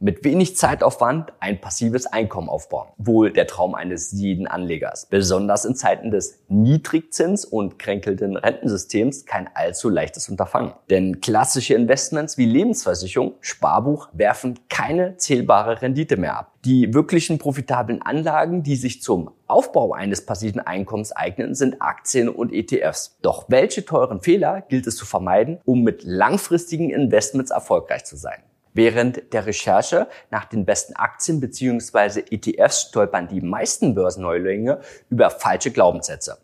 Mit wenig Zeitaufwand ein passives Einkommen aufbauen. Wohl der Traum eines jeden Anlegers. Besonders in Zeiten des Niedrigzins und kränkelnden Rentensystems kein allzu leichtes Unterfangen. Denn klassische Investments wie Lebensversicherung, Sparbuch werfen keine zählbare Rendite mehr ab. Die wirklichen profitablen Anlagen, die sich zum Aufbau eines passiven Einkommens eignen, sind Aktien und ETFs. Doch welche teuren Fehler gilt es zu vermeiden, um mit langfristigen Investments erfolgreich zu sein? Während der Recherche nach den besten Aktien bzw. ETFs stolpern die meisten Börsenneulinge über falsche Glaubenssätze,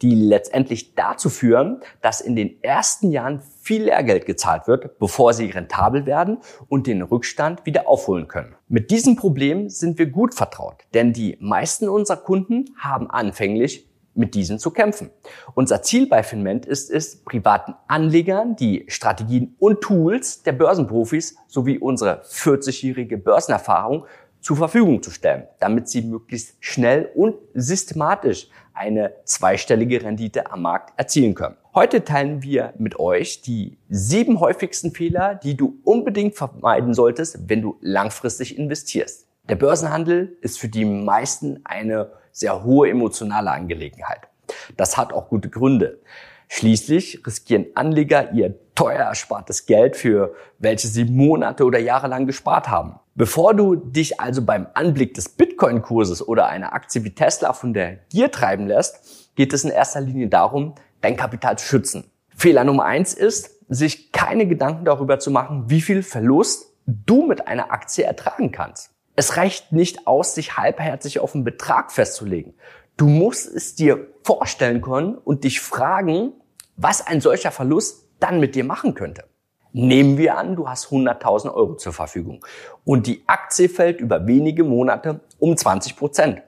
die letztendlich dazu führen, dass in den ersten Jahren viel Lehrgeld gezahlt wird, bevor sie rentabel werden und den Rückstand wieder aufholen können. Mit diesem Problem sind wir gut vertraut, denn die meisten unserer Kunden haben anfänglich mit diesen zu kämpfen. Unser Ziel bei Finment ist es, privaten Anlegern die Strategien und Tools der Börsenprofis sowie unsere 40-jährige Börsenerfahrung zur Verfügung zu stellen, damit sie möglichst schnell und systematisch eine zweistellige Rendite am Markt erzielen können. Heute teilen wir mit euch die sieben häufigsten Fehler, die du unbedingt vermeiden solltest, wenn du langfristig investierst. Der Börsenhandel ist für die meisten eine sehr hohe emotionale Angelegenheit. Das hat auch gute Gründe. Schließlich riskieren Anleger ihr teuer erspartes Geld, für welches sie Monate oder Jahre lang gespart haben. Bevor du dich also beim Anblick des Bitcoin-Kurses oder einer Aktie wie Tesla von der Gier treiben lässt, geht es in erster Linie darum, dein Kapital zu schützen. Fehler Nummer eins ist, sich keine Gedanken darüber zu machen, wie viel Verlust du mit einer Aktie ertragen kannst. Es reicht nicht aus, sich halbherzig auf einen Betrag festzulegen. Du musst es dir vorstellen können und dich fragen, was ein solcher Verlust dann mit dir machen könnte. Nehmen wir an, du hast 100.000 Euro zur Verfügung und die Aktie fällt über wenige Monate um 20 Prozent,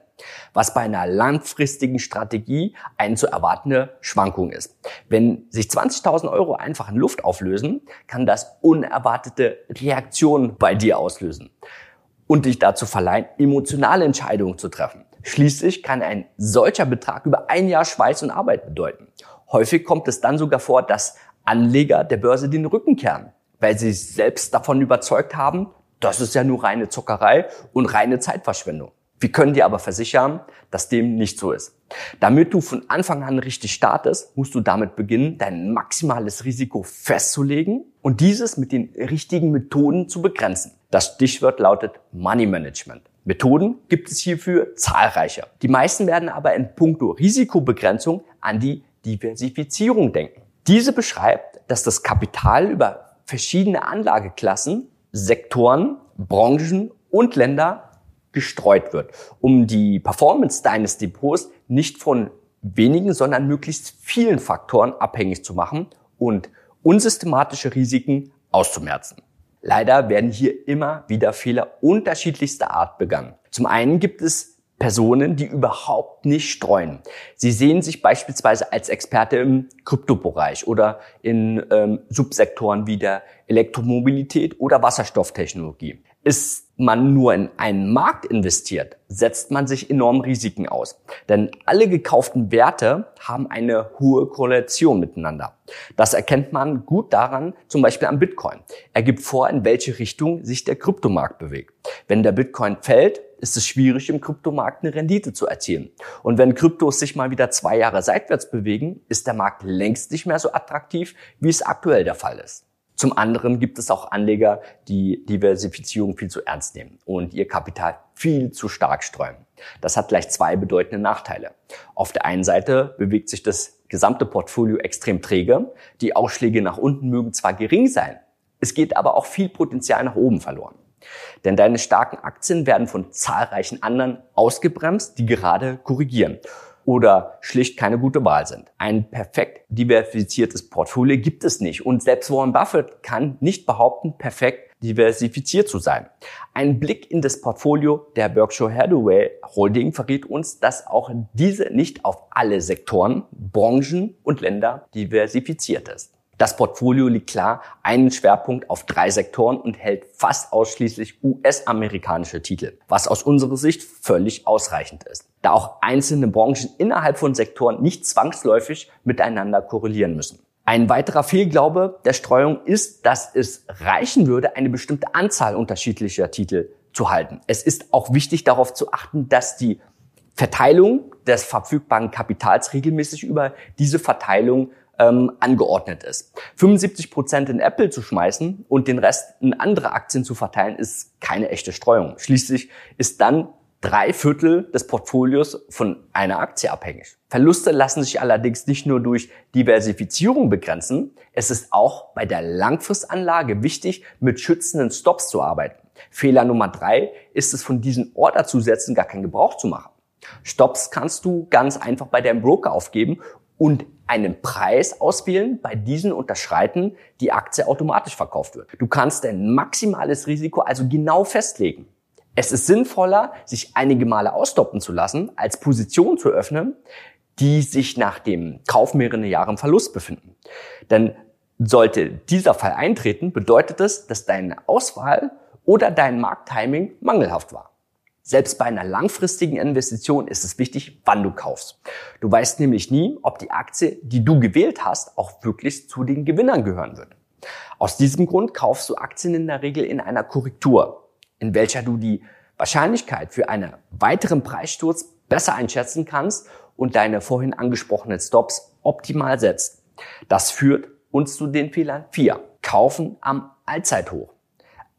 was bei einer langfristigen Strategie eine zu erwartende Schwankung ist. Wenn sich 20.000 Euro einfach in Luft auflösen, kann das unerwartete Reaktionen bei dir auslösen und dich dazu verleihen, emotionale Entscheidungen zu treffen. Schließlich kann ein solcher Betrag über ein Jahr Schweiß und Arbeit bedeuten. Häufig kommt es dann sogar vor, dass Anleger der Börse den Rücken kehren, weil sie selbst davon überzeugt haben, das ist ja nur reine Zockerei und reine Zeitverschwendung. Wir können dir aber versichern, dass dem nicht so ist. Damit du von Anfang an richtig startest, musst du damit beginnen, dein maximales Risiko festzulegen und dieses mit den richtigen Methoden zu begrenzen. Das Stichwort lautet Money Management. Methoden gibt es hierfür zahlreiche. Die meisten werden aber in puncto Risikobegrenzung an die Diversifizierung denken. Diese beschreibt, dass das Kapital über verschiedene Anlageklassen, Sektoren, Branchen und Länder gestreut wird, um die Performance deines Depots nicht von wenigen, sondern möglichst vielen Faktoren abhängig zu machen und unsystematische Risiken auszumerzen. Leider werden hier immer wieder Fehler unterschiedlichster Art begangen. Zum einen gibt es Personen, die überhaupt nicht streuen. Sie sehen sich beispielsweise als Experte im Kryptobereich oder in ähm, Subsektoren wie der Elektromobilität oder Wasserstofftechnologie. Ist man nur in einen Markt investiert, setzt man sich enorm Risiken aus. Denn alle gekauften Werte haben eine hohe Korrelation miteinander. Das erkennt man gut daran, zum Beispiel am Bitcoin. Er gibt vor, in welche Richtung sich der Kryptomarkt bewegt. Wenn der Bitcoin fällt, ist es schwierig, im Kryptomarkt eine Rendite zu erzielen. Und wenn Kryptos sich mal wieder zwei Jahre seitwärts bewegen, ist der Markt längst nicht mehr so attraktiv, wie es aktuell der Fall ist. Zum anderen gibt es auch Anleger, die Diversifizierung viel zu ernst nehmen und ihr Kapital viel zu stark streuen. Das hat gleich zwei bedeutende Nachteile. Auf der einen Seite bewegt sich das gesamte Portfolio extrem träge. Die Ausschläge nach unten mögen zwar gering sein, es geht aber auch viel Potenzial nach oben verloren. Denn deine starken Aktien werden von zahlreichen anderen ausgebremst, die gerade korrigieren oder schlicht keine gute Wahl sind. Ein perfekt diversifiziertes Portfolio gibt es nicht und selbst Warren Buffett kann nicht behaupten, perfekt diversifiziert zu sein. Ein Blick in das Portfolio der Berkshire Hathaway Holding verrät uns, dass auch diese nicht auf alle Sektoren, Branchen und Länder diversifiziert ist. Das Portfolio liegt klar einen Schwerpunkt auf drei Sektoren und hält fast ausschließlich US-amerikanische Titel, was aus unserer Sicht völlig ausreichend ist, da auch einzelne Branchen innerhalb von Sektoren nicht zwangsläufig miteinander korrelieren müssen. Ein weiterer Fehlglaube der Streuung ist, dass es reichen würde, eine bestimmte Anzahl unterschiedlicher Titel zu halten. Es ist auch wichtig darauf zu achten, dass die Verteilung des verfügbaren Kapitals regelmäßig über diese Verteilung ähm, angeordnet ist. 75 Prozent in Apple zu schmeißen und den Rest in andere Aktien zu verteilen, ist keine echte Streuung. Schließlich ist dann drei Viertel des Portfolios von einer Aktie abhängig. Verluste lassen sich allerdings nicht nur durch Diversifizierung begrenzen, es ist auch bei der Langfristanlage wichtig, mit schützenden Stops zu arbeiten. Fehler Nummer drei ist es, von diesen Orderzusätzen gar keinen Gebrauch zu machen. Stops kannst du ganz einfach bei deinem Broker aufgeben und einen Preis auswählen, bei diesen unterschreiten die Aktie automatisch verkauft wird. Du kannst dein maximales Risiko also genau festlegen. Es ist sinnvoller, sich einige Male ausstoppen zu lassen, als Position zu öffnen, die sich nach dem Kauf mehrere Jahre im Verlust befinden. Denn sollte dieser Fall eintreten, bedeutet es, dass deine Auswahl oder dein Markttiming mangelhaft war. Selbst bei einer langfristigen Investition ist es wichtig, wann du kaufst. Du weißt nämlich nie, ob die Aktie, die du gewählt hast, auch wirklich zu den Gewinnern gehören wird. Aus diesem Grund kaufst du Aktien in der Regel in einer Korrektur, in welcher du die Wahrscheinlichkeit für einen weiteren Preissturz besser einschätzen kannst und deine vorhin angesprochenen Stops optimal setzt. Das führt uns zu den Fehlern 4. Kaufen am Allzeithoch.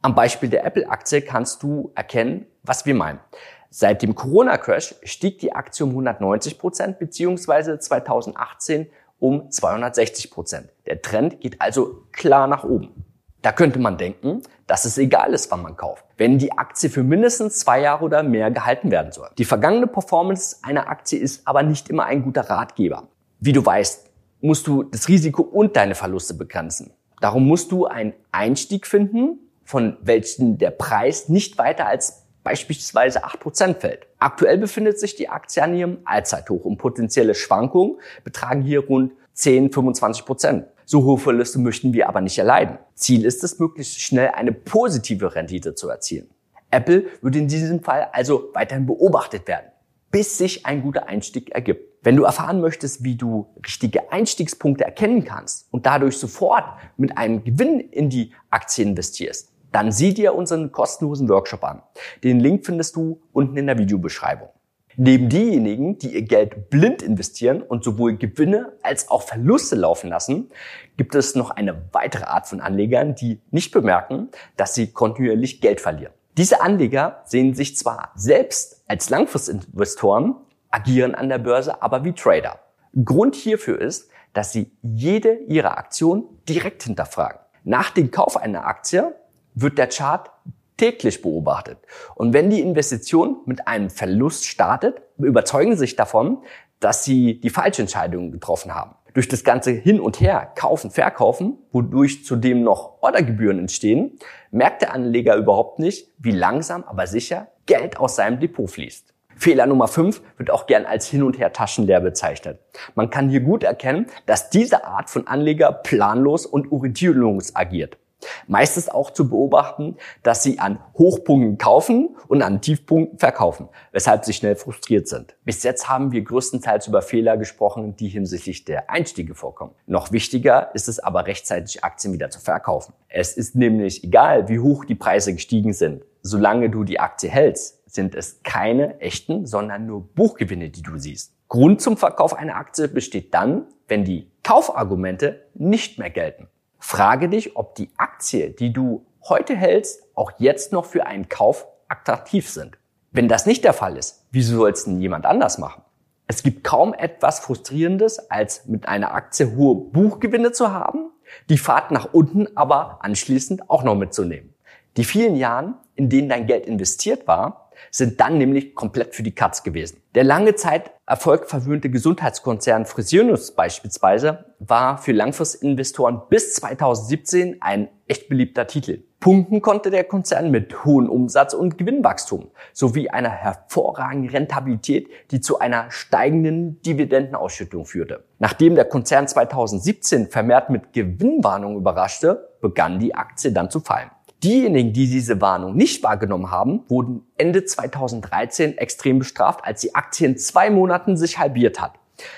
Am Beispiel der Apple-Aktie kannst du erkennen, was wir meinen. Seit dem Corona-Crash stieg die Aktie um 190 Prozent beziehungsweise 2018 um 260 Prozent. Der Trend geht also klar nach oben. Da könnte man denken, dass es egal ist, wann man kauft, wenn die Aktie für mindestens zwei Jahre oder mehr gehalten werden soll. Die vergangene Performance einer Aktie ist aber nicht immer ein guter Ratgeber. Wie du weißt, musst du das Risiko und deine Verluste begrenzen. Darum musst du einen Einstieg finden, von welchen der Preis nicht weiter als beispielsweise 8% fällt. Aktuell befindet sich die Aktie an ihrem Allzeithoch und potenzielle Schwankungen betragen hier rund 10, 25% So hohe Verluste möchten wir aber nicht erleiden. Ziel ist es, möglichst schnell eine positive Rendite zu erzielen. Apple wird in diesem Fall also weiterhin beobachtet werden, bis sich ein guter Einstieg ergibt. Wenn du erfahren möchtest, wie du richtige Einstiegspunkte erkennen kannst und dadurch sofort mit einem Gewinn in die Aktie investierst, dann sieh dir unseren kostenlosen Workshop an. Den Link findest du unten in der Videobeschreibung. Neben diejenigen, die ihr Geld blind investieren und sowohl Gewinne als auch Verluste laufen lassen, gibt es noch eine weitere Art von Anlegern, die nicht bemerken, dass sie kontinuierlich Geld verlieren. Diese Anleger sehen sich zwar selbst als Langfristinvestoren, agieren an der Börse aber wie Trader. Grund hierfür ist, dass sie jede ihrer Aktionen direkt hinterfragen. Nach dem Kauf einer Aktie wird der Chart täglich beobachtet. Und wenn die Investition mit einem Verlust startet, überzeugen sie sich davon, dass sie die falsche Entscheidung getroffen haben. Durch das ganze Hin und Her, kaufen, verkaufen, wodurch zudem noch Ordergebühren entstehen, merkt der Anleger überhaupt nicht, wie langsam, aber sicher Geld aus seinem Depot fließt. Fehler Nummer 5 wird auch gern als Hin- und Her Taschenleer bezeichnet. Man kann hier gut erkennen, dass diese Art von Anleger planlos und orientierungslos agiert. Meist ist auch zu beobachten, dass sie an Hochpunkten kaufen und an Tiefpunkten verkaufen, weshalb sie schnell frustriert sind. Bis jetzt haben wir größtenteils über Fehler gesprochen, die hinsichtlich der Einstiege vorkommen. Noch wichtiger ist es aber rechtzeitig Aktien wieder zu verkaufen. Es ist nämlich egal, wie hoch die Preise gestiegen sind. Solange du die Aktie hältst, sind es keine echten, sondern nur Buchgewinne, die du siehst. Grund zum Verkauf einer Aktie besteht dann, wenn die Kaufargumente nicht mehr gelten. Frage dich, ob die Aktie, die du heute hältst, auch jetzt noch für einen Kauf attraktiv sind. Wenn das nicht der Fall ist, wieso soll es denn jemand anders machen? Es gibt kaum etwas Frustrierendes, als mit einer Aktie hohe Buchgewinne zu haben, die Fahrt nach unten aber anschließend auch noch mitzunehmen. Die vielen Jahren, in denen dein Geld investiert war, sind dann nämlich komplett für die Katz gewesen. Der lange Zeit erfolgverwöhnte Gesundheitskonzern Fresenius beispielsweise war für Langfristinvestoren bis 2017 ein echt beliebter Titel. Punkten konnte der Konzern mit hohem Umsatz und Gewinnwachstum sowie einer hervorragenden Rentabilität, die zu einer steigenden Dividendenausschüttung führte. Nachdem der Konzern 2017 vermehrt mit Gewinnwarnung überraschte, begann die Aktie dann zu fallen. Diejenigen, die diese Warnung nicht wahrgenommen haben, wurden Ende 2013 extrem bestraft, als die Aktie in zwei Monaten sich halbiert hat.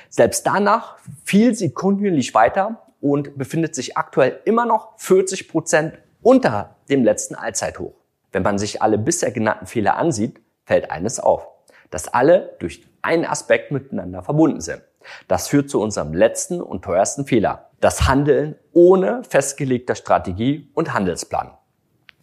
Selbst danach fiel sie kontinuierlich weiter und befindet sich aktuell immer noch 40 Prozent unter dem letzten Allzeithoch. Wenn man sich alle bisher genannten Fehler ansieht, fällt eines auf, dass alle durch einen Aspekt miteinander verbunden sind. Das führt zu unserem letzten und teuersten Fehler. Das Handeln ohne festgelegter Strategie und Handelsplan.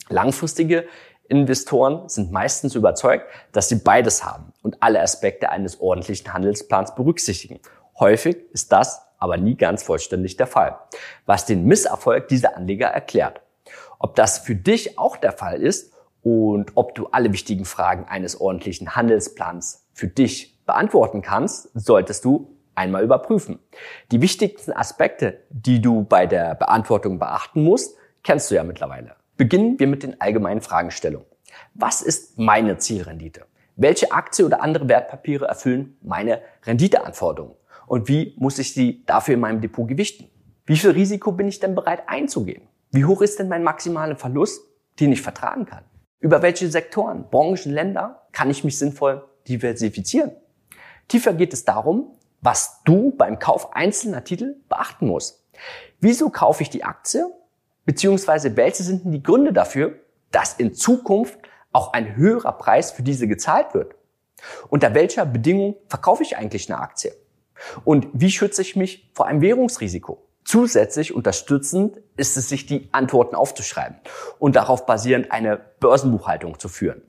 Langfristige Investoren sind meistens überzeugt, dass sie beides haben und alle Aspekte eines ordentlichen Handelsplans berücksichtigen. Häufig ist das aber nie ganz vollständig der Fall, was den Misserfolg dieser Anleger erklärt. Ob das für dich auch der Fall ist und ob du alle wichtigen Fragen eines ordentlichen Handelsplans für dich beantworten kannst, solltest du einmal überprüfen. Die wichtigsten Aspekte, die du bei der Beantwortung beachten musst, kennst du ja mittlerweile. Beginnen wir mit den allgemeinen Fragestellungen. Was ist meine Zielrendite? Welche Aktie oder andere Wertpapiere erfüllen meine Renditeanforderungen? Und wie muss ich sie dafür in meinem Depot gewichten? Wie viel Risiko bin ich denn bereit einzugehen? Wie hoch ist denn mein maximaler Verlust, den ich vertragen kann? Über welche Sektoren, Branchen, Länder kann ich mich sinnvoll diversifizieren? Tiefer geht es darum, was du beim Kauf einzelner Titel beachten musst. Wieso kaufe ich die Aktie Beziehungsweise welche sind denn die Gründe dafür, dass in Zukunft auch ein höherer Preis für diese gezahlt wird? Unter welcher Bedingung verkaufe ich eigentlich eine Aktie? Und wie schütze ich mich vor einem Währungsrisiko? Zusätzlich unterstützend ist es, sich die Antworten aufzuschreiben und darauf basierend eine Börsenbuchhaltung zu führen.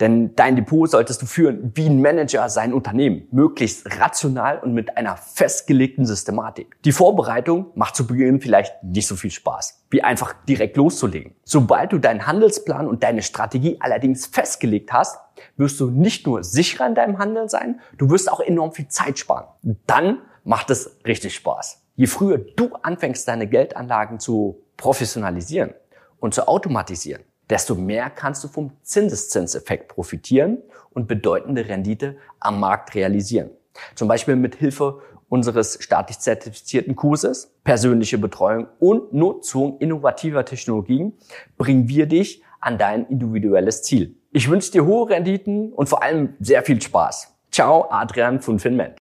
Denn dein Depot solltest du führen wie ein Manager sein Unternehmen, möglichst rational und mit einer festgelegten Systematik. Die Vorbereitung macht zu Beginn vielleicht nicht so viel Spaß, wie einfach direkt loszulegen. Sobald du deinen Handelsplan und deine Strategie allerdings festgelegt hast, wirst du nicht nur sicherer in deinem Handeln sein, du wirst auch enorm viel Zeit sparen. Dann macht es richtig Spaß. Je früher du anfängst, deine Geldanlagen zu professionalisieren und zu automatisieren, desto mehr kannst du vom Zinseszinseffekt profitieren und bedeutende Rendite am Markt realisieren. Zum Beispiel mit Hilfe unseres staatlich zertifizierten Kurses, persönliche Betreuung und Nutzung innovativer Technologien bringen wir dich an dein individuelles Ziel. Ich wünsche dir hohe Renditen und vor allem sehr viel Spaß. Ciao, Adrian von Finment.